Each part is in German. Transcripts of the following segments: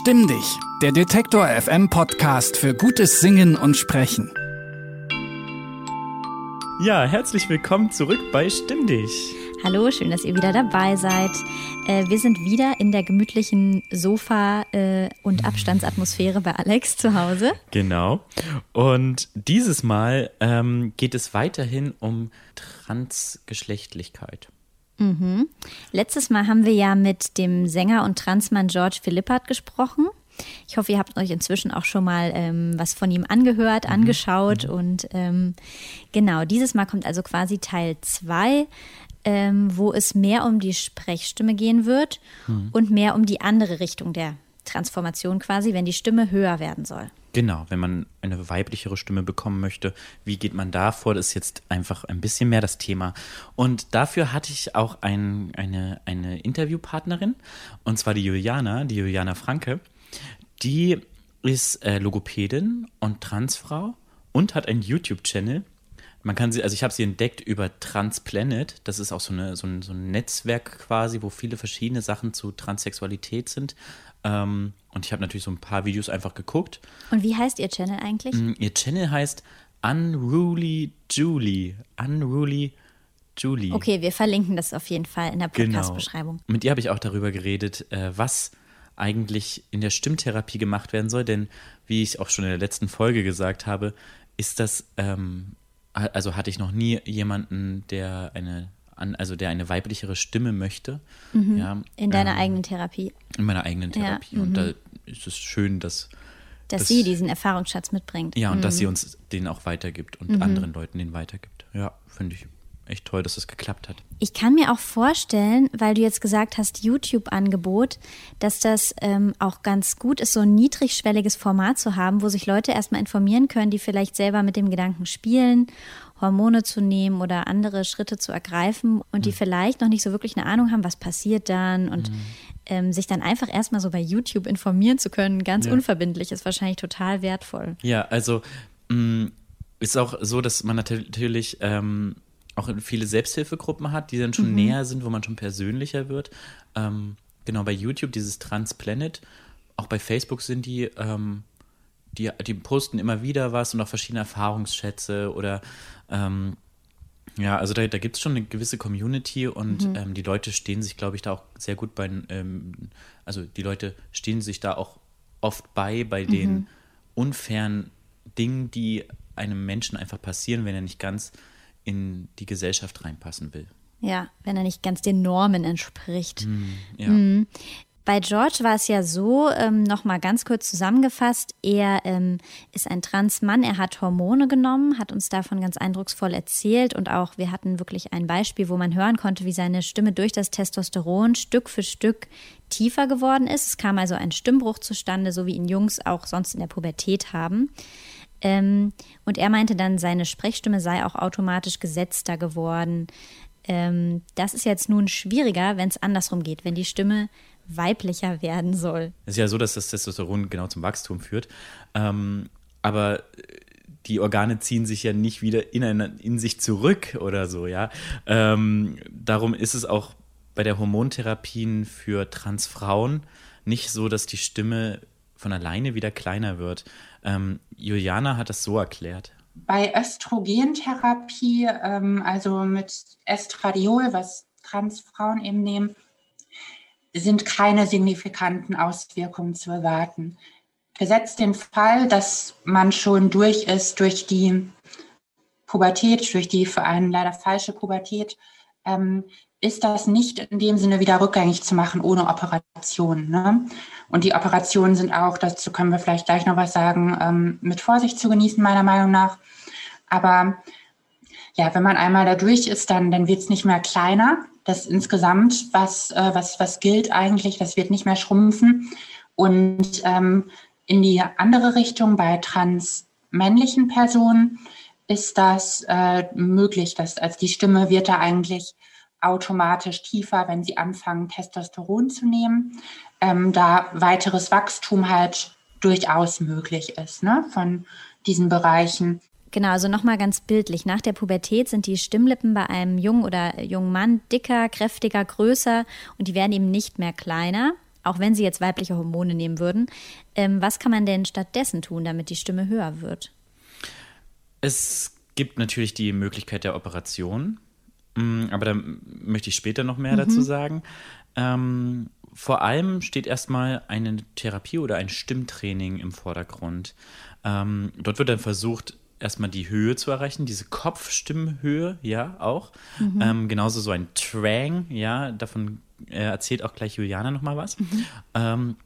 Stimm dich, der Detektor FM Podcast für gutes Singen und Sprechen. Ja, herzlich willkommen zurück bei Stimm dich. Hallo, schön, dass ihr wieder dabei seid. Äh, wir sind wieder in der gemütlichen Sofa- äh, und Abstandsatmosphäre bei Alex zu Hause. Genau. Und dieses Mal ähm, geht es weiterhin um Transgeschlechtlichkeit. Mhm. Letztes Mal haben wir ja mit dem Sänger und Transmann George Philippert gesprochen. Ich hoffe, ihr habt euch inzwischen auch schon mal ähm, was von ihm angehört, mhm. angeschaut. Mhm. Und ähm, genau, dieses Mal kommt also quasi Teil 2, ähm, wo es mehr um die Sprechstimme gehen wird mhm. und mehr um die andere Richtung der Transformation quasi, wenn die Stimme höher werden soll. Genau, wenn man eine weiblichere Stimme bekommen möchte, wie geht man da vor? Das ist jetzt einfach ein bisschen mehr das Thema. Und dafür hatte ich auch ein, eine, eine Interviewpartnerin, und zwar die Juliana, die Juliana Franke. Die ist äh, Logopädin und Transfrau und hat einen YouTube-Channel. Man kann sie, also ich habe sie entdeckt über Transplanet. Das ist auch so, eine, so, ein, so ein Netzwerk quasi, wo viele verschiedene Sachen zu Transsexualität sind. Ähm, und ich habe natürlich so ein paar Videos einfach geguckt. Und wie heißt Ihr Channel eigentlich? Mm, ihr Channel heißt Unruly Julie. Unruly Julie. Okay, wir verlinken das auf jeden Fall in der genau. Podcast-Beschreibung. Genau. Mit ihr habe ich auch darüber geredet, äh, was eigentlich in der Stimmtherapie gemacht werden soll. Denn wie ich auch schon in der letzten Folge gesagt habe, ist das, ähm, also hatte ich noch nie jemanden, der eine also der eine weiblichere Stimme möchte. Mhm. Ja, in deiner ähm, eigenen Therapie. In meiner eigenen Therapie. Ja. Und mhm. da ist es schön, dass dass, dass sie diesen Erfahrungsschatz mitbringt. Ja, und mhm. dass sie uns den auch weitergibt und mhm. anderen Leuten den weitergibt. Ja, finde ich echt toll, dass es das geklappt hat. Ich kann mir auch vorstellen, weil du jetzt gesagt hast, YouTube-Angebot, dass das ähm, auch ganz gut ist, so ein niedrigschwelliges Format zu haben, wo sich Leute erstmal informieren können, die vielleicht selber mit dem Gedanken spielen Hormone zu nehmen oder andere Schritte zu ergreifen und die mhm. vielleicht noch nicht so wirklich eine Ahnung haben, was passiert dann und mhm. ähm, sich dann einfach erstmal so bei YouTube informieren zu können, ganz ja. unverbindlich, ist wahrscheinlich total wertvoll. Ja, also mh, mm, ist auch so, dass man natürlich ähm, auch viele Selbsthilfegruppen hat, die dann schon mhm. näher sind, wo man schon persönlicher wird. Ähm, genau, bei YouTube dieses Transplanet, auch bei Facebook sind die ähm, die, die posten immer wieder was und auch verschiedene Erfahrungsschätze oder ähm, ja, also da, da gibt es schon eine gewisse Community und mhm. ähm, die Leute stehen sich, glaube ich, da auch sehr gut bei, ähm, also die Leute stehen sich da auch oft bei, bei mhm. den unfairen Dingen, die einem Menschen einfach passieren, wenn er nicht ganz in die Gesellschaft reinpassen will. Ja, wenn er nicht ganz den Normen entspricht. Mm, ja. mm. Bei George war es ja so, ähm, nochmal ganz kurz zusammengefasst, er ähm, ist ein Transmann, er hat Hormone genommen, hat uns davon ganz eindrucksvoll erzählt und auch wir hatten wirklich ein Beispiel, wo man hören konnte, wie seine Stimme durch das Testosteron Stück für Stück tiefer geworden ist. Es kam also ein Stimmbruch zustande, so wie ihn Jungs auch sonst in der Pubertät haben. Ähm, und er meinte dann, seine Sprechstimme sei auch automatisch gesetzter geworden. Ähm, das ist jetzt nun schwieriger, wenn es andersrum geht, wenn die Stimme weiblicher werden soll. Es ist ja so, dass das Testosteron genau zum Wachstum führt. Ähm, aber die Organe ziehen sich ja nicht wieder in, eine, in sich zurück oder so, ja. Ähm, darum ist es auch bei der Hormontherapien für Transfrauen nicht so, dass die Stimme von alleine wieder kleiner wird. Ähm, Juliana hat das so erklärt. Bei Östrogentherapie, ähm, also mit Estradiol, was Transfrauen eben nehmen, sind keine signifikanten Auswirkungen zu erwarten. Gesetzt den Fall, dass man schon durch ist durch die Pubertät, durch die für einen leider falsche Pubertät, ähm, ist das nicht in dem Sinne wieder rückgängig zu machen ohne Operation. Ne? Und die Operationen sind auch, dazu können wir vielleicht gleich noch was sagen, ähm, mit Vorsicht zu genießen, meiner Meinung nach. Aber ja, wenn man einmal da durch ist, dann, dann wird es nicht mehr kleiner das insgesamt, was, äh, was, was gilt eigentlich, das wird nicht mehr schrumpfen. Und ähm, in die andere Richtung bei transmännlichen Personen ist das äh, möglich, dass also die Stimme wird da eigentlich automatisch tiefer, wenn sie anfangen, Testosteron zu nehmen, ähm, da weiteres Wachstum halt durchaus möglich ist ne, von diesen Bereichen. Genau, also nochmal ganz bildlich. Nach der Pubertät sind die Stimmlippen bei einem jungen oder jungen Mann dicker, kräftiger, größer und die werden eben nicht mehr kleiner. auch wenn sie jetzt weibliche Hormone nehmen würden. Ähm, was kann man denn stattdessen tun, damit die Stimme höher wird? Es gibt natürlich die Möglichkeit der Operation, aber da möchte ich später noch mehr mhm. dazu sagen. Ähm, vor allem steht erstmal eine Therapie oder ein Stimmtraining im Vordergrund. Ähm, dort wird dann versucht, erstmal die Höhe zu erreichen, diese Kopfstimmhöhe, ja, auch. Mhm. Ähm, genauso so ein Twang, ja, davon äh, erzählt auch gleich Juliana nochmal was. Mhm. Ähm,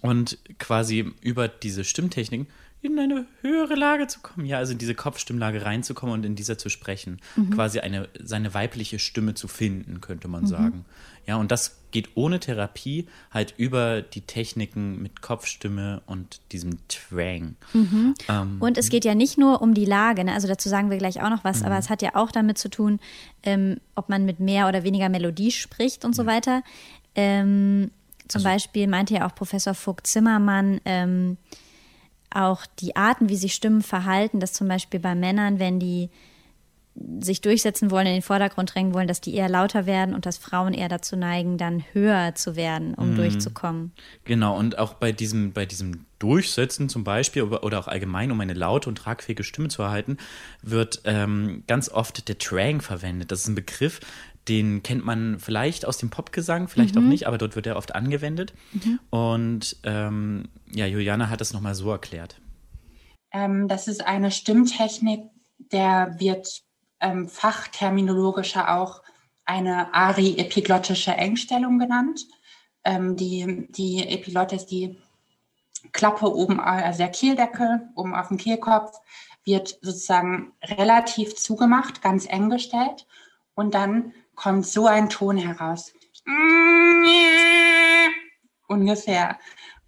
und quasi über diese Stimmtechniken in eine höhere Lage zu kommen. Ja, also in diese Kopfstimmlage reinzukommen und in dieser zu sprechen. Mhm. Quasi eine, seine weibliche Stimme zu finden, könnte man mhm. sagen. Ja, und das geht ohne Therapie halt über die Techniken mit Kopfstimme und diesem Twang. Mhm. Ähm, und es geht ja nicht nur um die Lage, ne? also dazu sagen wir gleich auch noch was, aber mhm. es hat ja auch damit zu tun, ähm, ob man mit mehr oder weniger Melodie spricht und so weiter. Ähm, zum also, Beispiel meinte ja auch Professor Vogt Zimmermann, ähm, auch die Arten, wie sich Stimmen verhalten, dass zum Beispiel bei Männern, wenn die sich durchsetzen wollen, in den Vordergrund drängen wollen, dass die eher lauter werden und dass Frauen eher dazu neigen, dann höher zu werden, um mm. durchzukommen. Genau, und auch bei diesem, bei diesem Durchsetzen zum Beispiel oder auch allgemein, um eine laute und tragfähige Stimme zu erhalten, wird ähm, ganz oft der Trang verwendet. Das ist ein Begriff, den kennt man vielleicht aus dem Popgesang, vielleicht mhm. auch nicht, aber dort wird er oft angewendet. Mhm. Und ähm, ja, Juliana hat es nochmal so erklärt. Ähm, das ist eine Stimmtechnik, der wird ähm, fachterminologischer auch eine ari-epiglottische Engstellung genannt. Ähm, die, die Epiglotte ist die Klappe oben, also der Kehldeckel oben auf dem Kehlkopf, wird sozusagen relativ zugemacht, ganz eng gestellt. Und dann kommt so ein Ton heraus. Ungefähr.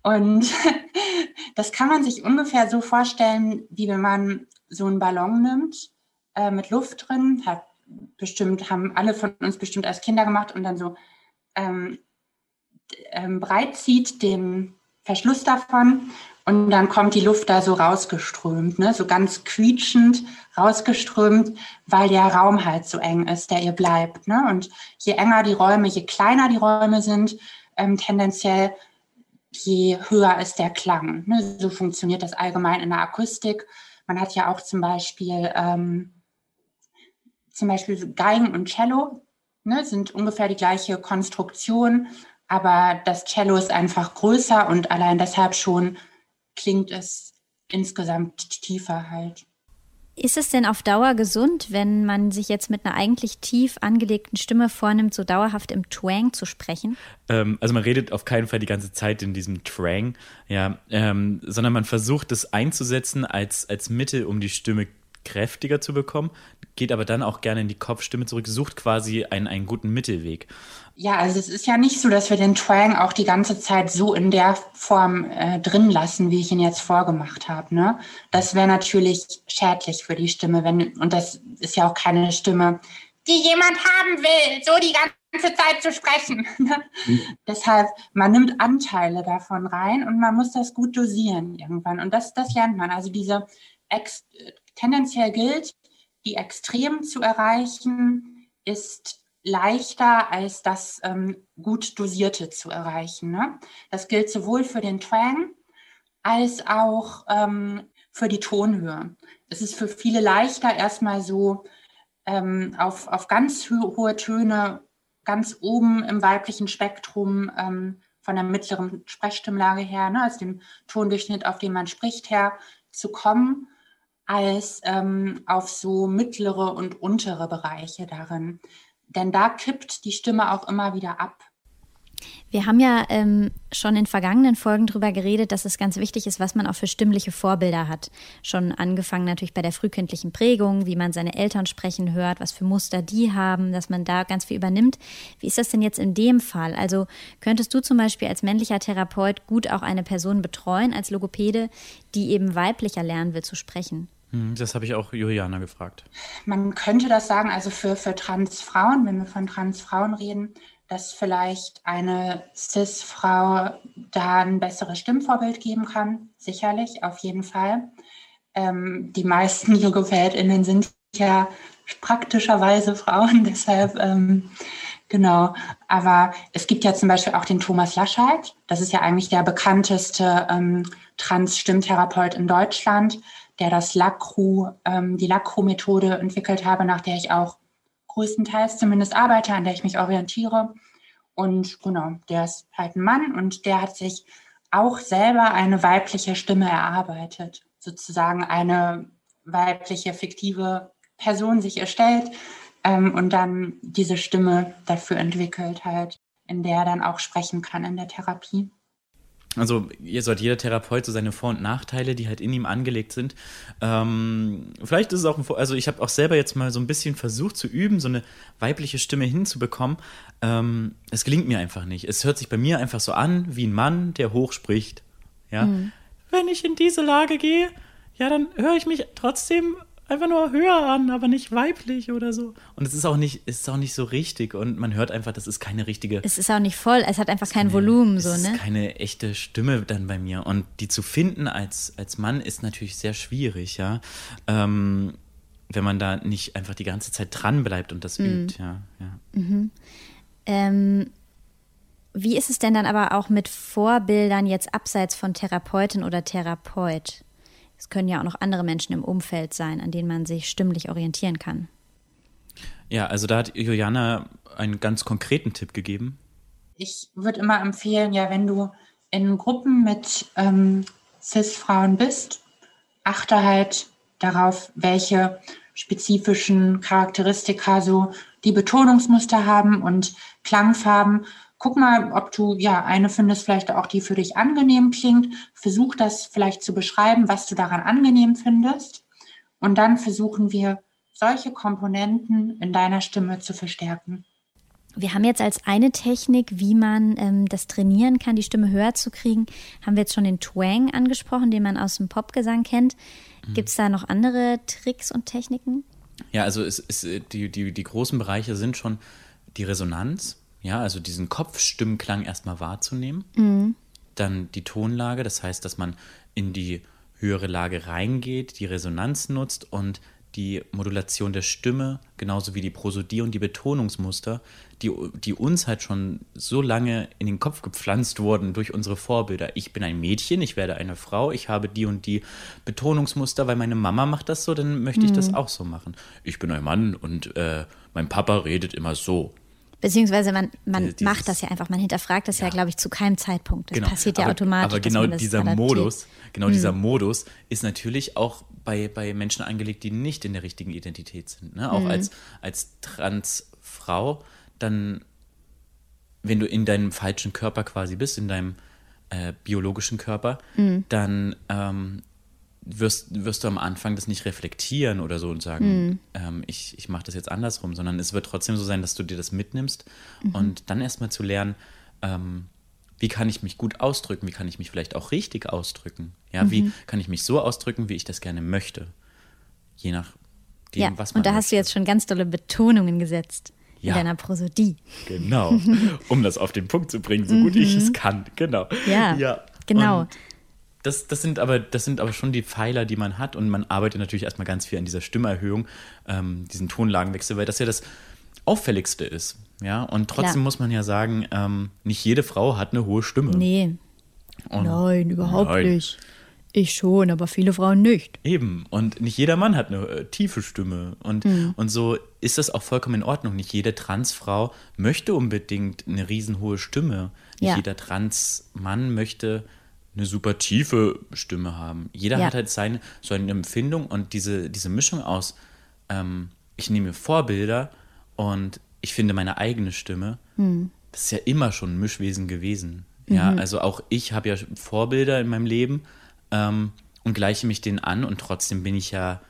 Und das kann man sich ungefähr so vorstellen, wie wenn man so einen Ballon nimmt äh, mit Luft drin, hat bestimmt, haben alle von uns bestimmt als Kinder gemacht und dann so ähm, ähm, breit zieht den Verschluss davon und dann kommt die Luft da so rausgeströmt, ne? so ganz quietschend rausgeströmt, weil der Raum halt so eng ist, der ihr bleibt. Ne? Und je enger die Räume, je kleiner die Räume sind, ähm, tendenziell, je höher ist der Klang. Ne? So funktioniert das allgemein in der Akustik. Man hat ja auch zum Beispiel, ähm, zum Beispiel Geigen und Cello, ne? sind ungefähr die gleiche Konstruktion, aber das Cello ist einfach größer und allein deshalb schon klingt es insgesamt tiefer halt. Ist es denn auf Dauer gesund, wenn man sich jetzt mit einer eigentlich tief angelegten Stimme vornimmt, so dauerhaft im Twang zu sprechen? Ähm, also man redet auf keinen Fall die ganze Zeit in diesem Twang, ja, ähm, sondern man versucht es einzusetzen als, als Mittel, um die Stimme kräftiger zu bekommen, geht aber dann auch gerne in die Kopfstimme zurück, sucht quasi einen, einen guten Mittelweg. Ja, also es ist ja nicht so, dass wir den Twang auch die ganze Zeit so in der Form äh, drin lassen, wie ich ihn jetzt vorgemacht habe. Ne? Das wäre natürlich schädlich für die Stimme, wenn, und das ist ja auch keine Stimme, die jemand haben will, so die ganze Zeit zu sprechen. Ne? Mhm. Deshalb, man nimmt Anteile davon rein und man muss das gut dosieren irgendwann. Und das, das lernt man. Also diese Ex tendenziell gilt, die Extremen zu erreichen, ist leichter als das ähm, gut dosierte zu erreichen. Ne? Das gilt sowohl für den Twang als auch ähm, für die Tonhöhe. Es ist für viele leichter, erstmal so ähm, auf, auf ganz hohe Töne, ganz oben im weiblichen Spektrum ähm, von der mittleren Sprechstimmlage her, ne, also dem Tondurchschnitt, auf den man spricht, her zu kommen als ähm, auf so mittlere und untere Bereiche darin. Denn da kippt die Stimme auch immer wieder ab. Wir haben ja ähm, schon in vergangenen Folgen darüber geredet, dass es ganz wichtig ist, was man auch für stimmliche Vorbilder hat. Schon angefangen natürlich bei der frühkindlichen Prägung, wie man seine Eltern sprechen hört, was für Muster die haben, dass man da ganz viel übernimmt. Wie ist das denn jetzt in dem Fall? Also könntest du zum Beispiel als männlicher Therapeut gut auch eine Person betreuen, als Logopäde, die eben weiblicher lernen will zu sprechen? Hm, das habe ich auch Juliana gefragt. Man könnte das sagen, also für, für Transfrauen, wenn wir von Transfrauen reden, dass vielleicht eine Cis-Frau da ein besseres Stimmvorbild geben kann. Sicherlich, auf jeden Fall. Ähm, die meisten LogopädInnen sind ja praktischerweise Frauen, deshalb ähm, Genau, aber es gibt ja zum Beispiel auch den Thomas Laschet. Das ist ja eigentlich der bekannteste ähm, Trans-Stimmtherapeut in Deutschland, der das LACRU, ähm, die LACRU-Methode entwickelt habe, nach der ich auch größtenteils zumindest arbeite, an der ich mich orientiere. Und genau, der ist halt ein Mann und der hat sich auch selber eine weibliche Stimme erarbeitet, sozusagen eine weibliche fiktive Person sich erstellt ähm, und dann diese Stimme dafür entwickelt halt, in der er dann auch sprechen kann in der Therapie. Also ihr sollt jeder Therapeut so seine Vor- und Nachteile, die halt in ihm angelegt sind. Ähm, vielleicht ist es auch ein Vor also ich habe auch selber jetzt mal so ein bisschen versucht zu üben, so eine weibliche Stimme hinzubekommen. Ähm, es gelingt mir einfach nicht. Es hört sich bei mir einfach so an wie ein Mann, der hoch spricht. Ja. Mhm. Wenn ich in diese Lage gehe, ja, dann höre ich mich trotzdem einfach nur höher an, aber nicht weiblich oder so. Und es ist auch nicht, ist auch nicht so richtig und man hört einfach, das ist keine richtige. Es ist auch nicht voll, es hat einfach kein keine, Volumen so, ne? Es ist keine echte Stimme dann bei mir. Und die zu finden als, als Mann ist natürlich sehr schwierig, ja. Ähm, wenn man da nicht einfach die ganze Zeit dran bleibt und das mhm. übt, ja. ja. Mhm. Ähm, wie ist es denn dann aber auch mit Vorbildern jetzt abseits von Therapeutin oder Therapeut? Es können ja auch noch andere Menschen im Umfeld sein, an denen man sich stimmlich orientieren kann. Ja, also da hat Juliana einen ganz konkreten Tipp gegeben. Ich würde immer empfehlen, ja, wenn du in Gruppen mit ähm, CIS-Frauen bist, achte halt darauf, welche spezifischen Charakteristika so die Betonungsmuster haben und Klangfarben guck mal, ob du ja eine findest, vielleicht auch die für dich angenehm klingt. Versuch das vielleicht zu beschreiben, was du daran angenehm findest. Und dann versuchen wir, solche Komponenten in deiner Stimme zu verstärken. Wir haben jetzt als eine Technik, wie man ähm, das trainieren kann, die Stimme höher zu kriegen, haben wir jetzt schon den Twang angesprochen, den man aus dem Popgesang kennt. Mhm. Gibt es da noch andere Tricks und Techniken? Ja, also es, es, die, die, die großen Bereiche sind schon die Resonanz, ja, also diesen Kopfstimmklang erstmal wahrzunehmen. Mhm. Dann die Tonlage, das heißt, dass man in die höhere Lage reingeht, die Resonanz nutzt und die Modulation der Stimme, genauso wie die Prosodie und die Betonungsmuster, die, die uns halt schon so lange in den Kopf gepflanzt wurden durch unsere Vorbilder. Ich bin ein Mädchen, ich werde eine Frau, ich habe die und die Betonungsmuster, weil meine Mama macht das so, dann möchte ich das mhm. auch so machen. Ich bin ein Mann und äh, mein Papa redet immer so. Beziehungsweise man, man Dieses, macht das ja einfach, man hinterfragt das ja, ja glaube ich, zu keinem Zeitpunkt. Das genau. passiert ja aber, automatisch. Aber genau dieser Modus, genau hm. dieser Modus ist natürlich auch bei, bei Menschen angelegt, die nicht in der richtigen Identität sind. Ne? Auch hm. als, als Transfrau, dann, wenn du in deinem falschen Körper quasi bist, in deinem äh, biologischen Körper, hm. dann ähm, wirst, wirst du am Anfang das nicht reflektieren oder so und sagen, mhm. ähm, ich, ich mache das jetzt andersrum, sondern es wird trotzdem so sein, dass du dir das mitnimmst mhm. und dann erstmal zu lernen, ähm, wie kann ich mich gut ausdrücken, wie kann ich mich vielleicht auch richtig ausdrücken, ja, mhm. wie kann ich mich so ausdrücken, wie ich das gerne möchte, je nach dem, ja, was man Und da möchte. hast du jetzt schon ganz tolle Betonungen gesetzt. Ja. In deiner Prosodie. Genau. Um das auf den Punkt zu bringen, so gut ich es mhm. kann. Genau. Ja. ja. Genau. Und das, das, sind aber, das sind aber schon die Pfeiler, die man hat. Und man arbeitet natürlich erstmal ganz viel an dieser Stimmerhöhung, ähm, diesen Tonlagenwechsel, weil das ja das Auffälligste ist. Ja, und trotzdem Klar. muss man ja sagen, ähm, nicht jede Frau hat eine hohe Stimme. Nee. Und nein, überhaupt nein. nicht. Ich schon, aber viele Frauen nicht. Eben. Und nicht jeder Mann hat eine äh, tiefe Stimme. Und, mhm. und so ist das auch vollkommen in Ordnung. Nicht jede Transfrau möchte unbedingt eine riesenhohe Stimme. Nicht ja. jeder Transmann möchte eine super tiefe Stimme haben. Jeder ja. hat halt seine, so eine Empfindung und diese, diese Mischung aus, ähm, ich nehme Vorbilder und ich finde meine eigene Stimme, hm. das ist ja immer schon ein Mischwesen gewesen. Mhm. Ja, also auch ich habe ja Vorbilder in meinem Leben ähm, und gleiche mich denen an und trotzdem bin ich ja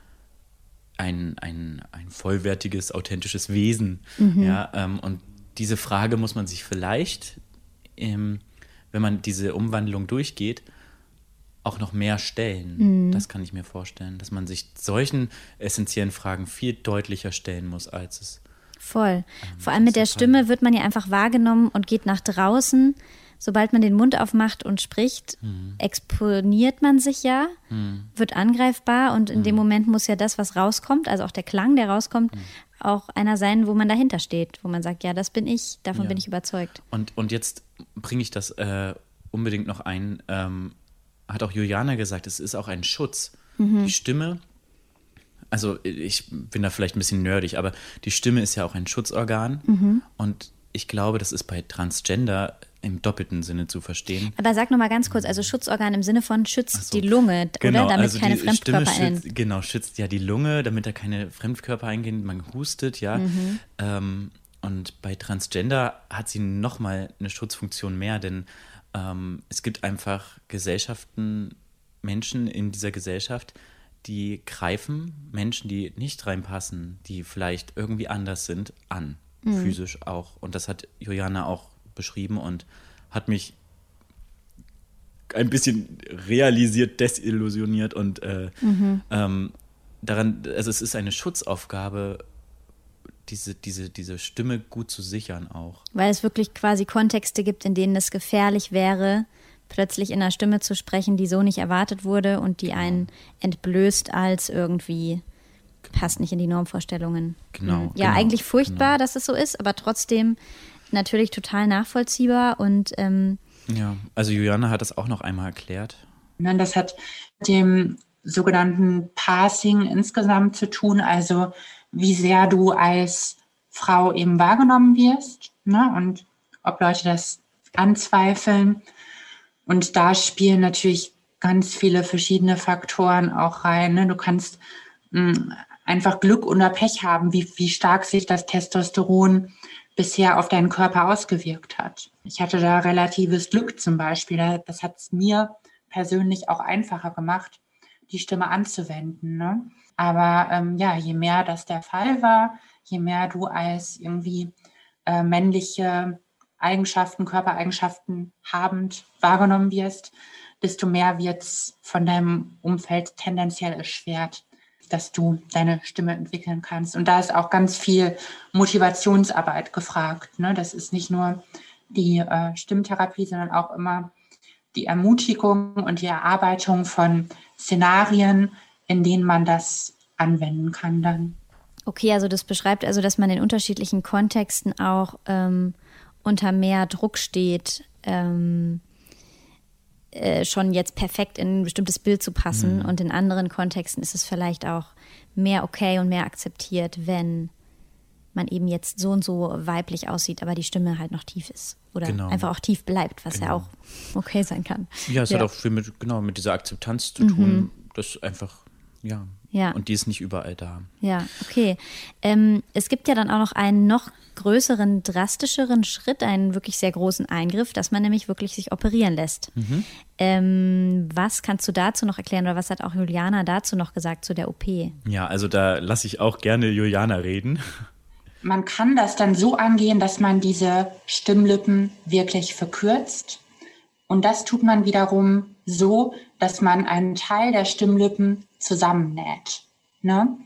ein, ein, ein vollwertiges, authentisches Wesen. Mhm. Ja, ähm, und diese Frage muss man sich vielleicht ähm, wenn man diese Umwandlung durchgeht, auch noch mehr stellen. Mhm. Das kann ich mir vorstellen, dass man sich solchen essentiellen Fragen viel deutlicher stellen muss, als es. Voll. Ähm, Vor allem mit der Stimme wird man ja einfach wahrgenommen und geht nach draußen. Sobald man den Mund aufmacht und spricht, mhm. exponiert man sich ja, mhm. wird angreifbar und in dem mhm. Moment muss ja das, was rauskommt, also auch der Klang, der rauskommt, mhm. auch einer sein, wo man dahinter steht, wo man sagt, ja, das bin ich, davon Ja. bin ich überzeugt. Und, und jetzt bringe ich das äh, unbedingt noch ein. Ähm, hat auch Juliana gesagt, es ist auch ein Schutz. Die Stimme, also ich bin da vielleicht ein bisschen nerdig, aber die Stimme ist ja auch ein Schutzorgan. Und ich glaube, das ist bei Transgender im doppelten Sinne zu verstehen. Aber sag noch mal ganz kurz, also Schutzorgan im Sinne von schützt so. die Lunge, oder? Damit also keine Fremdkörper Stimme ein. schützt, Genau, schützt ja die Lunge, damit da keine Fremdkörper eingehen. Man hustet, ja. Mhm. Ähm, und bei Transgender hat sie nochmal eine Schutzfunktion mehr, denn ähm, es gibt einfach Gesellschaften, Menschen in dieser Gesellschaft, die greifen Menschen, die nicht reinpassen, die vielleicht irgendwie anders sind, an. Mhm. Physisch auch. Und das hat Juliana auch beschrieben und hat mich ein bisschen realisiert, desillusioniert und äh, ähm, daran, also es ist eine Schutzaufgabe, diese, diese, diese Stimme gut zu sichern auch. Weil es wirklich quasi Kontexte gibt, in denen es gefährlich wäre, plötzlich in einer Stimme zu sprechen, die so nicht erwartet wurde und die einen entblößt als irgendwie passt nicht in die Normvorstellungen. Genau, Mhm. Ja, genau, eigentlich furchtbar, genau. dass es so ist, aber trotzdem natürlich total nachvollziehbar und ähm, Ja, also Juliana hat das auch noch einmal erklärt. Ne, Das hat mit dem sogenannten Passing insgesamt zu tun, also wie sehr du als Frau eben wahrgenommen wirst ne? und ob Leute das anzweifeln. Und da spielen natürlich ganz viele verschiedene Faktoren auch rein. Ne? Du kannst mh, einfach Glück oder Pech haben, wie, wie stark sich das Testosteron bisher auf deinen Körper ausgewirkt hat. Ich hatte da relatives Glück zum Beispiel. Da- Das hat es mir persönlich auch einfacher gemacht, die Stimme anzuwenden. Ne? Aber ähm, ja, je mehr das der Fall war, je mehr du als irgendwie äh, männliche Eigenschaften, Körpereigenschaften habend wahrgenommen wirst, desto mehr wird es von deinem Umfeld tendenziell erschwert, dass du deine Stimme entwickeln kannst. Und da ist auch ganz viel Motivationsarbeit gefragt. Ne? Das ist nicht nur die äh, Stimmtherapie, sondern auch immer die Ermutigung und die Erarbeitung von Szenarien, in denen man das anwenden kann dann. Okay, also das beschreibt also, dass man in unterschiedlichen Kontexten auch ähm, unter mehr Druck steht, ähm, äh, schon jetzt perfekt in ein bestimmtes Bild zu passen. Und in anderen Kontexten ist es vielleicht auch mehr okay und mehr akzeptiert, wenn man eben jetzt so und so weiblich aussieht, aber die Stimme halt noch tief ist. Oder Genau. einfach auch tief bleibt, was ja Genau. auch okay sein kann. Ja, es hat auch viel mit, genau, mit dieser Akzeptanz zu tun, das einfach, ja. Ja. Und die ist nicht überall da. Ja, okay. Ähm, es gibt ja dann auch noch einen noch größeren, drastischeren Schritt, einen wirklich sehr großen Eingriff, dass man nämlich wirklich sich operieren lässt. Ähm, was kannst du dazu noch erklären oder was hat auch Juliana dazu noch gesagt zu der OP? Ja, also da lasse ich auch gerne Juliana reden. Man kann das dann so angehen, dass man diese Stimmlippen wirklich verkürzt. Und das tut man wiederum so, dass man einen Teil der Stimmlippen zusammennäht. Ne?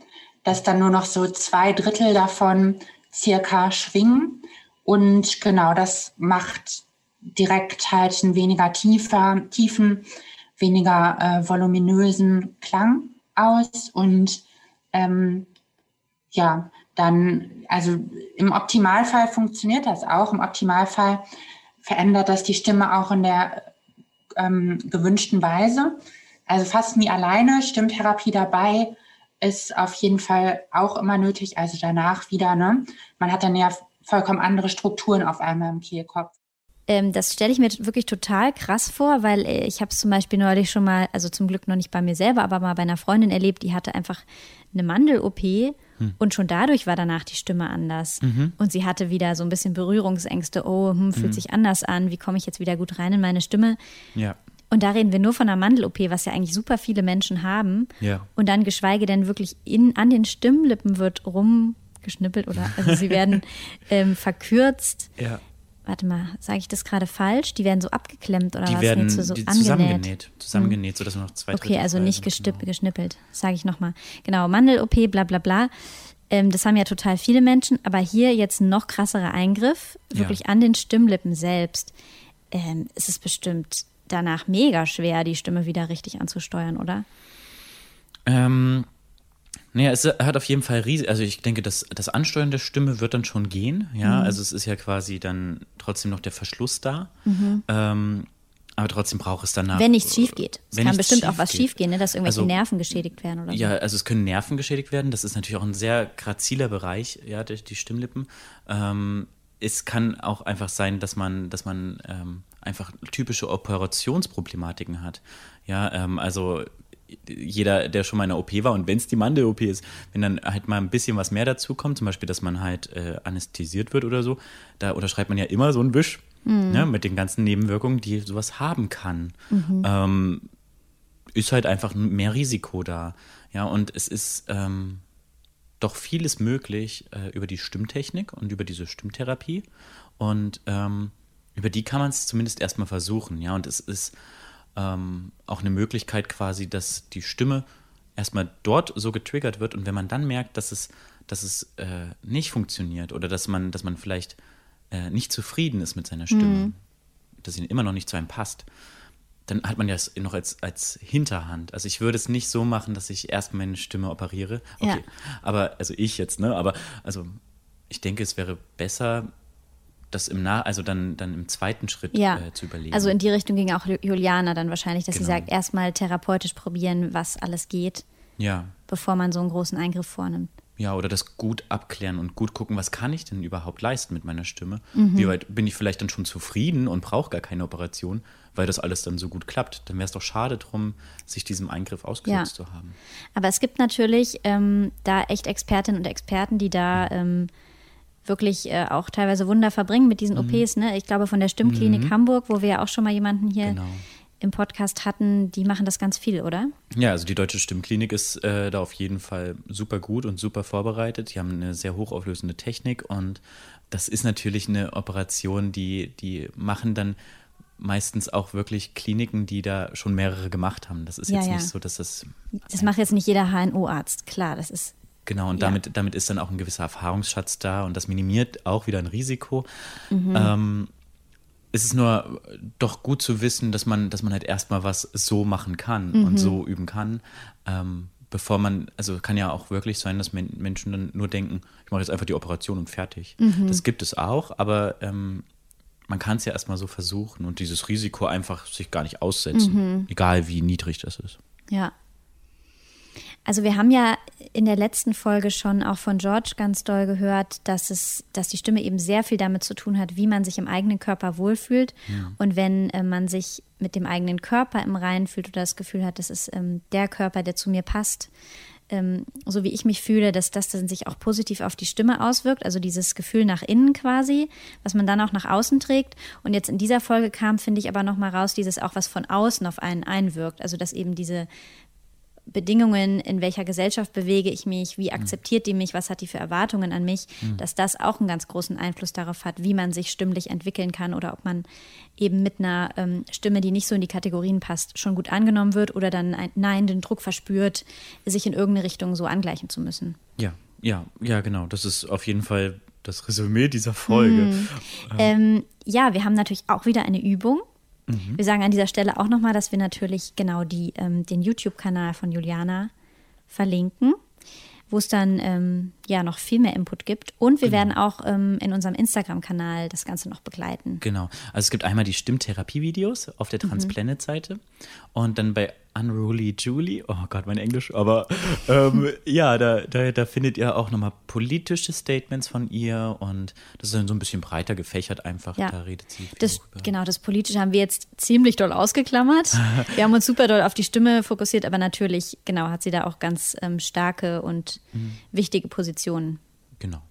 Dass dann nur noch so zwei Drittel davon circa schwingen. Und genau das macht direkt halt einen weniger tiefer, tiefen, weniger äh, voluminösen Klang aus. Und ähm, ja, dann, also im Optimalfall funktioniert das auch. Im Optimalfall verändert das die Stimme auch in der ähm, gewünschten Weise. Also fast nie alleine. Stimmtherapie dabei ist auf jeden Fall auch immer nötig. Also danach wieder, ne? Man hat dann ja vollkommen andere Strukturen auf einmal im Kehlkopf. Ähm, das stelle ich mir wirklich total krass vor, weil äh, ich habe es zum Beispiel neulich schon mal, also zum Glück noch nicht bei mir selber, aber mal bei einer Freundin erlebt, die hatte einfach eine Mandel-OP und schon dadurch war danach die Stimme anders. Und sie hatte wieder so ein bisschen Berührungsängste, oh, hm, fühlt sich anders an, wie komme ich jetzt wieder gut rein in meine Stimme? Ja. Und da reden wir nur von einer Mandel-OP, was ja eigentlich super viele Menschen haben. Ja. Und dann geschweige denn wirklich in, an den Stimmlippen wird rumgeschnippelt oder also sie werden ähm, verkürzt. Ja. Warte mal, sage ich das gerade falsch? Die werden so abgeklemmt oder Die was? werden so, so die angenäht. zusammengenäht, zusammengenäht, sodass nur noch zwei Okay, also nicht gestipp, genau. geschnippelt, sage ich nochmal. Genau, Mandel-OP, bla bla bla. Ähm, das haben ja total viele Menschen, aber hier jetzt ein noch krasserer Eingriff, wirklich Ja. an den Stimmlippen selbst. Ähm, ist es bestimmt danach mega schwer, die Stimme wieder richtig anzusteuern, oder? Ähm, Naja, es hat auf jeden Fall riesig, also ich denke, das, das Ansteuern der Stimme wird dann schon gehen, ja, Mhm. also es ist ja quasi dann trotzdem noch der Verschluss da, ähm, aber trotzdem braucht es danach. Mhm. Wenn nichts schief geht. Es Wenn kann bestimmt auch was geht. schief gehen, ne? dass irgendwelche Also- Nerven geschädigt werden oder so. Ja, also es können Nerven geschädigt werden. Das ist natürlich auch ein sehr graziler Bereich, ja, die, die Stimmlippen. Ähm, es kann auch einfach sein, dass man, dass man ähm, einfach typische Operationsproblematiken hat. Ja, ähm, also jeder, der schon mal in einer OP war und wenn es die Mandel-OP ist, wenn dann halt mal ein bisschen was mehr dazu kommt, zum Beispiel, dass man halt äh, anästhesiert wird oder so, da unterschreibt man ja immer so einen Wisch ne, mit den ganzen Nebenwirkungen, die sowas haben kann. Ähm, ist halt einfach mehr Risiko da. Ja, und es ist ähm, doch vieles möglich äh, über die Stimmtechnik und über diese Stimmtherapie. Und ähm, über die kann man es zumindest erstmal versuchen. Ja, und es ist ähm, auch eine Möglichkeit quasi, dass die Stimme erstmal dort so getriggert wird und wenn man dann merkt, dass es, dass es äh, nicht funktioniert oder dass man, dass man vielleicht äh, nicht zufrieden ist mit seiner Stimme, dass sie immer noch nicht zu einem passt, dann hat man ja es noch als, als Hinterhand. Also ich würde es nicht so machen, dass ich erst meine Stimme operiere. Okay. Ja. Aber, also ich jetzt, ne? Aber also ich denke, es wäre besser, das im Nach, also dann, dann im zweiten Schritt Ja, äh, zu überlegen. also in die Richtung ging auch Ju- Juliana dann wahrscheinlich, dass sie Genau. sagt, erstmal therapeutisch probieren, was alles geht, ja. bevor man so einen großen Eingriff vornimmt. Ja, oder das gut abklären und gut gucken, was kann ich denn überhaupt leisten mit meiner Stimme? Mhm. Wie weit bin ich vielleicht dann schon zufrieden und brauche gar keine Operation, weil das alles dann so gut klappt? Dann wäre es doch schade drum, sich diesem Eingriff ausgesetzt Ja. zu haben. Aber es gibt natürlich ähm, da echt Expertinnen und Experten, die da ähm, wirklich äh, auch teilweise Wunder verbringen mit Mhm. diesen OPs. Ne? Ich glaube, von der Stimmklinik Hamburg, wo wir ja auch schon mal jemanden hier Genau. im Podcast hatten, die machen das ganz viel, oder? Ja, also die Deutsche Stimmklinik ist äh, da auf jeden Fall super gut und super vorbereitet. Die haben eine sehr hochauflösende Technik und das ist natürlich eine Operation, die, die machen dann meistens auch wirklich Kliniken, die da schon mehrere gemacht haben. Das ist Ja, jetzt ja. nicht so, dass das Das macht jetzt nicht jeder HNO-Arzt, klar, das ist. Genau, und Ja. damit, damit ist dann auch ein gewisser Erfahrungsschatz da und das minimiert auch wieder ein Risiko. Mhm. Ähm, es ist nur doch gut zu wissen, dass man, dass man halt erstmal was so machen kann Mhm. und so üben kann, ähm, bevor man, also kann ja auch wirklich sein, dass Men Menschen dann nur denken, ich mache jetzt einfach die Operation und fertig. Mhm. Das gibt es auch, aber ähm, man kann es ja erstmal so versuchen und dieses Risiko einfach sich gar nicht aussetzen, Mhm. egal wie niedrig das ist. Ja. Also wir haben ja in der letzten Folge schon auch von George ganz doll gehört, dass es, dass die Stimme eben sehr viel damit zu tun hat, wie man sich im eigenen Körper wohlfühlt. Und wenn äh, man sich mit dem eigenen Körper im Reinen fühlt oder das Gefühl hat, das ist ähm, der Körper, der zu mir passt, ähm, so wie ich mich fühle, dass das dann sich auch positiv auf die Stimme auswirkt, also dieses Gefühl nach innen quasi, was man dann auch nach außen trägt. Und jetzt in dieser Folge kam, finde ich aber noch mal raus, dieses auch was von außen auf einen einwirkt, also dass eben diese Bedingungen, in welcher Gesellschaft bewege ich mich, wie akzeptiert die mich, was hat die für Erwartungen an mich, dass das auch einen ganz großen Einfluss darauf hat, wie man sich stimmlich entwickeln kann oder ob man eben mit einer ähm, Stimme, die nicht so in die Kategorien passt, schon gut angenommen wird oder dann ein, nein, den Druck verspürt, sich in irgendeine Richtung so angleichen zu müssen. Ja, ja, ja, genau. Das ist auf jeden Fall das Resümee dieser Folge. Ähm, ja, wir haben natürlich auch wieder eine Übung. Wir sagen an dieser Stelle auch nochmal, dass wir natürlich genau die, ähm, den YouTube-Kanal von Juliana verlinken, wo es dann ähm, ja noch viel mehr Input gibt. Und wir werden auch ähm, in unserem Instagram-Kanal das Ganze noch begleiten. Genau. Also es gibt einmal die Stimmtherapie-Videos auf der Transplanet-Seite und dann bei Unruly Julie, oh Gott, mein Englisch, aber ähm, ja, da, da, da findet ihr auch nochmal politische Statements von ihr und das ist dann so ein bisschen breiter gefächert einfach, Ja. da redet sie viel Das, genau, das Politische haben wir jetzt ziemlich doll ausgeklammert. Wir haben uns super doll auf die Stimme fokussiert, aber natürlich, genau, hat sie da auch ganz ähm, starke und wichtige Positionen. Genau.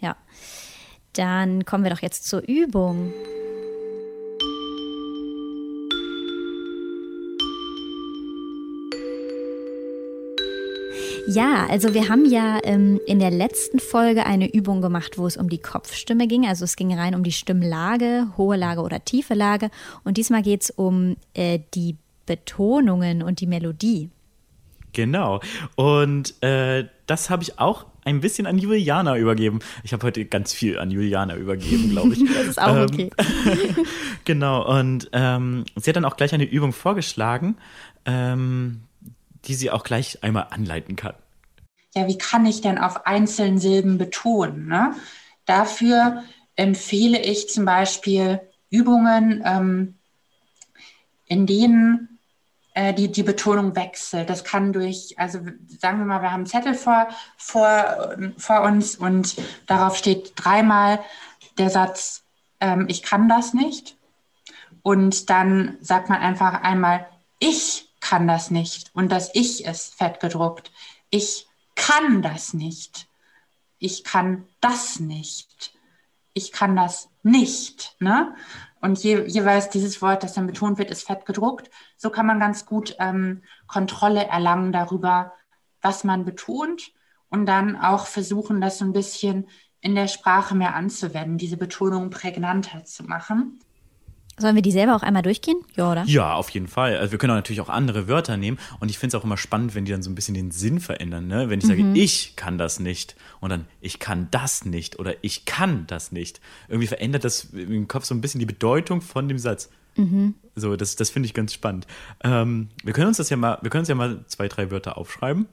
Ja. Dann kommen wir doch jetzt zur Übung. Ja, also wir haben ja ähm, in der letzten Folge eine Übung gemacht, wo es um die Kopfstimme ging. Also es ging rein um die Stimmlage, hohe Lage oder tiefe Lage. Und diesmal geht es um äh, die Betonungen und die Melodie. Genau. Und äh, das habe ich auch ein bisschen an Juliana übergeben. Ich habe heute ganz viel an Juliana übergeben, glaube ich. Das ist auch Ähm, okay. Genau, und ähm, sie hat dann auch gleich eine Übung vorgeschlagen, ähm, die sie auch gleich einmal anleiten kann. ja, wie kann ich denn auf einzelnen Silben betonen? Ne? Dafür empfehle ich zum Beispiel Übungen, ähm, in denen die, die Betonung wechselt. Das kann durch, also sagen wir mal, wir haben einen Zettel vor, vor, vor uns und darauf steht dreimal der Satz, ähm, ich kann das nicht. Und dann sagt man einfach einmal, ich kann das nicht. Und das Ich ist fett gedruckt. Ich kann das nicht. Ich kann das nicht. Ich kann das nicht. Ne? Und je, jeweils dieses Wort, das dann betont wird, ist fett gedruckt. So kann man ganz gut ähm, Kontrolle erlangen darüber, was man betont und dann auch versuchen, das so ein bisschen in der Sprache mehr anzuwenden, diese Betonung prägnanter zu machen. Sollen wir die selber auch einmal durchgehen? Ja, oder? Ja, auf jeden Fall. Also wir können auch natürlich auch andere Wörter nehmen und ich finde es auch immer spannend, wenn die dann so ein bisschen den Sinn verändern. Ne? Wenn ich sage, ich kann das nicht und dann ich kann das nicht oder ich kann das nicht. Irgendwie verändert das im Kopf so ein bisschen die Bedeutung von dem Satz. So, das, das finde ich ganz spannend. Ähm, wir können uns das ja mal, wir können uns ja mal zwei, drei Wörter aufschreiben.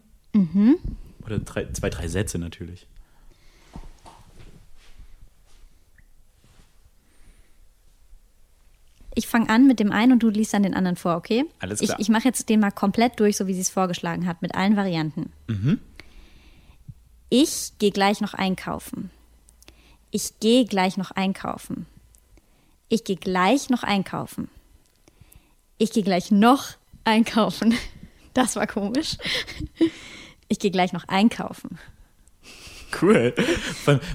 Oder drei, zwei, drei Sätze natürlich. Ich fange an mit dem einen und du liest dann den anderen vor, okay? Alles Ich, klar. ich mache jetzt den mal komplett durch, so wie sie es vorgeschlagen hat, mit allen Varianten. Mhm. Ich gehe gleich noch einkaufen. Ich gehe gleich noch einkaufen. Ich gehe gleich noch einkaufen. Ich gehe gleich noch einkaufen. Das war komisch. Ich gehe gleich noch einkaufen. Cool.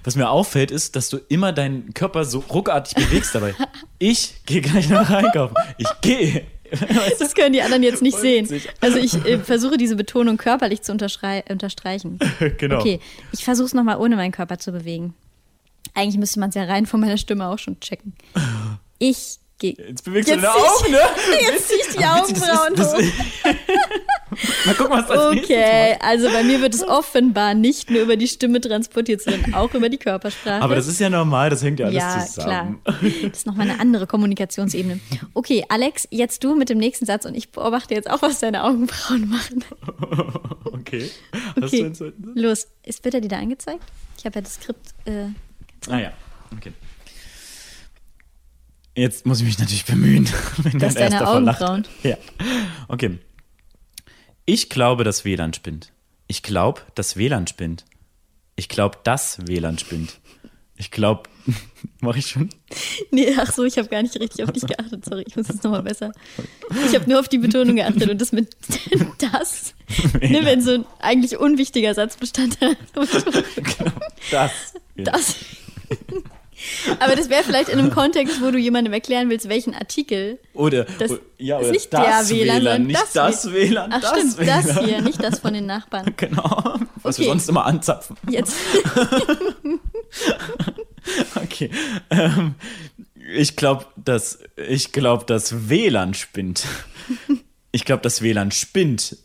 Was mir auffällt, ist, dass du immer deinen Körper so ruckartig bewegst dabei. Ich gehe gleich noch einkaufen. Ich gehe. Das können die anderen jetzt nicht sehen. Also ich äh, versuche diese Betonung körperlich zu unterstreichen. Genau. Okay, ich versuche es nochmal ohne meinen Körper zu bewegen. Eigentlich müsste man es ja rein von meiner Stimme auch schon checken. Ich gehe. Jetzt bewegst Jetzt du deine Augen, ne? Jetzt ziehe ich die Augenbrauen hoch. Mal gucken, was das Okay, also bei mir wird es offenbar nicht nur über die Stimme transportiert, sondern auch über die Körpersprache. Aber das ist ja normal, das hängt ja alles ja, zusammen. klar. Das ist nochmal eine andere Kommunikationsebene. Okay, Alex, jetzt du mit dem nächsten Satz und ich beobachte jetzt auch, was deine Augenbrauen machen. Okay. Okay, los. Ist bitte die da angezeigt? Ich habe ja das Skript. Äh, Ah ja, okay. Jetzt muss ich mich natürlich bemühen. Wenn Das dein deine erster verlacht. Augenbrauen. Ja. Okay. Ich glaube, das WLAN spinnt. Ich glaube, das WLAN spinnt. Ich glaube, das WLAN spinnt. Ich glaube, mache ich schon? nee, ach so, ich habe gar nicht richtig auf dich geachtet. Sorry, ich muss jetzt nochmal besser. Ich habe nur auf die Betonung geachtet und das mit das, ne, wenn so ein eigentlich unwichtiger Satzbestandteil. Genau, das. Das. Aber das wäre vielleicht in einem Kontext, wo du jemandem erklären willst, welchen Artikel. Oder, Das ja, ist oder nicht das der WLAN, sondern nicht das das, WLAN. Ach das stimmt, WLAN. das hier, nicht das von den Nachbarn. Genau, was wir Okay. sonst immer anzapfen. Jetzt. Okay. Ähm, ich glaube, dass ich glaube, das WLAN spinnt. Ich glaube, das WLAN spinnt.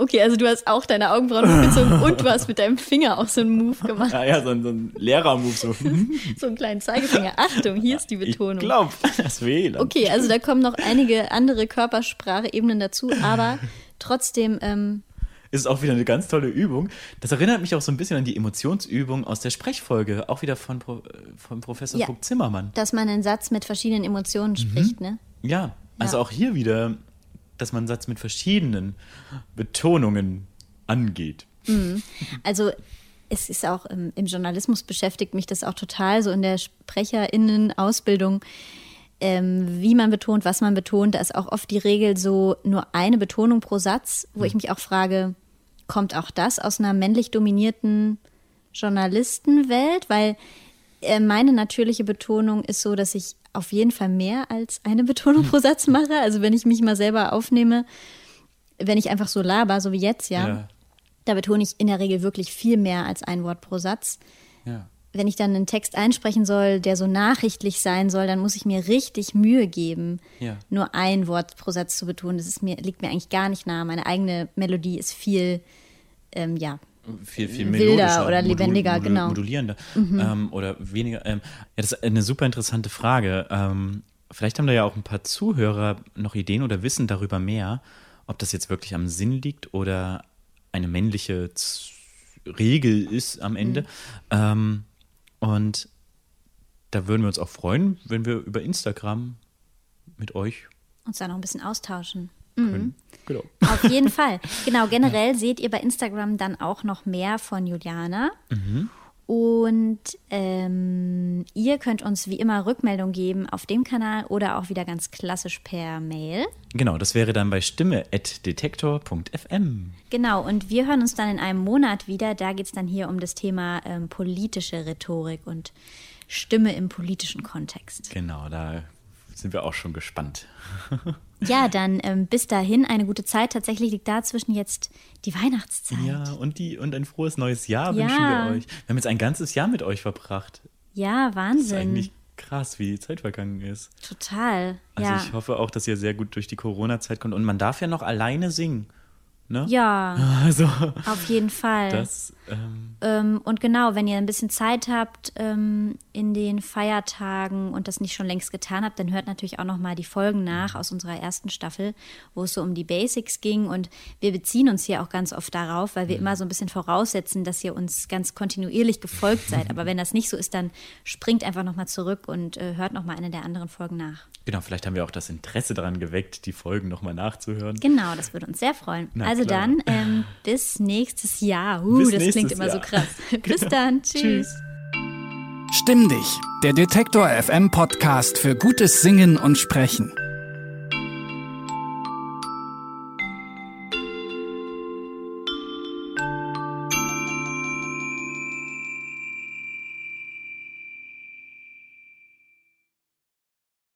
Okay, also du hast auch deine Augenbrauen hochgezogen und du hast mit deinem Finger auch so einen Move gemacht. Ja, ja, so ein, so ein Lehrer-Move so. So einen kleinen Zeigefinger. Achtung, hier ist die Ich Betonung. glaube, das WLAN. Okay, also da kommen noch einige andere Körpersprache-Ebenen dazu, aber trotzdem, ähm, Ist auch wieder eine ganz tolle Übung. Das erinnert mich auch so ein bisschen an die Emotionsübung aus der Sprechfolge, auch wieder von, Pro, von Professor Ja. Vogt Zimmermann. dass man einen Satz mit verschiedenen Emotionen spricht, ne? Ja, also Ja. auch hier wieder, dass man einen Satz mit verschiedenen Betonungen angeht. Also es ist auch im, im Journalismus beschäftigt mich das auch total, so in der SprecherInnen-Ausbildung, ähm, wie man betont, was man betont. Da ist auch oft die Regel so nur eine Betonung pro Satz, wo ich mich auch frage, kommt auch das aus einer männlich dominierten Journalistenwelt? Weil äh, meine natürliche Betonung ist so, dass ich auf jeden Fall mehr als eine Betonung pro Satz mache. Also wenn ich mich mal selber aufnehme, wenn ich einfach so laber, so wie jetzt, ja. Da betone ich in der Regel wirklich viel mehr als ein Wort pro Satz. ja. Wenn ich dann einen Text einsprechen soll, der so nachrichtlich sein soll, dann muss ich mir richtig Mühe geben, Ja. nur ein Wort pro Satz zu betonen. Das ist mir, liegt mir eigentlich gar nicht nahe. Meine eigene Melodie ist viel, ähm, ja, viel, viel Wilder melodischer, oder lebendiger, genau. modulierender ähm, oder weniger. Ähm, ja, das ist eine super interessante Frage. Ähm, vielleicht haben da ja auch ein paar Zuhörer noch Ideen oder wissen darüber mehr, ob das jetzt wirklich am Sinn liegt oder eine männliche Z Regel ist am Ende. Mhm. Ähm, und da würden wir uns auch freuen, wenn wir über Instagram mit euch uns da noch ein bisschen austauschen. Mhm. Genau. Auf jeden Fall. Genau, generell seht ihr bei Instagram dann auch noch mehr von Juliana. Mhm. Und ähm, ihr könnt uns wie immer Rückmeldung geben auf dem Kanal oder auch wieder ganz klassisch per Mail. Genau, das wäre dann bei stimme.detektor.fm. Genau, und wir hören uns dann in einem Monat wieder. Da geht es dann hier um das Thema ähm, politische Rhetorik und Stimme im politischen Kontext. Genau, da sind wir auch schon gespannt. ja, dann ähm, bis dahin eine gute Zeit. Tatsächlich liegt dazwischen jetzt die Weihnachtszeit. Ja, und, die, und ein frohes neues Jahr ja. wünschen wir euch. Wir haben jetzt ein ganzes Jahr mit euch verbracht. Ja, Wahnsinn. Das ist eigentlich krass, wie die Zeit vergangen ist. Total. Also ja. ich hoffe auch, dass ihr sehr gut durch die Corona-Zeit kommt. Und man darf ja noch alleine singen. Ne? Ja, also, auf jeden Fall. Das, ähm, ähm, und genau, wenn ihr ein bisschen Zeit habt ähm, in den Feiertagen und das nicht schon längst getan habt, dann hört natürlich auch noch mal die Folgen nach aus unserer ersten Staffel, wo es so um die Basics ging. Und wir beziehen uns hier auch ganz oft darauf, weil wir mhm. immer so ein bisschen voraussetzen, dass ihr uns ganz kontinuierlich gefolgt seid. Aber wenn das nicht so ist, dann springt einfach noch mal zurück und äh, hört noch mal eine der anderen Folgen nach. Genau, vielleicht haben wir auch das Interesse daran geweckt, die Folgen noch mal nachzuhören. Genau, das würde uns sehr freuen. Na, also also dann, ähm, bis nächstes Jahr. Uh, bis das klingt immer Jahr. so krass. bis genau. dann. Tschüss. Tschüss. Stimm dich, der Detektor FM Podcast für gutes Singen und Sprechen.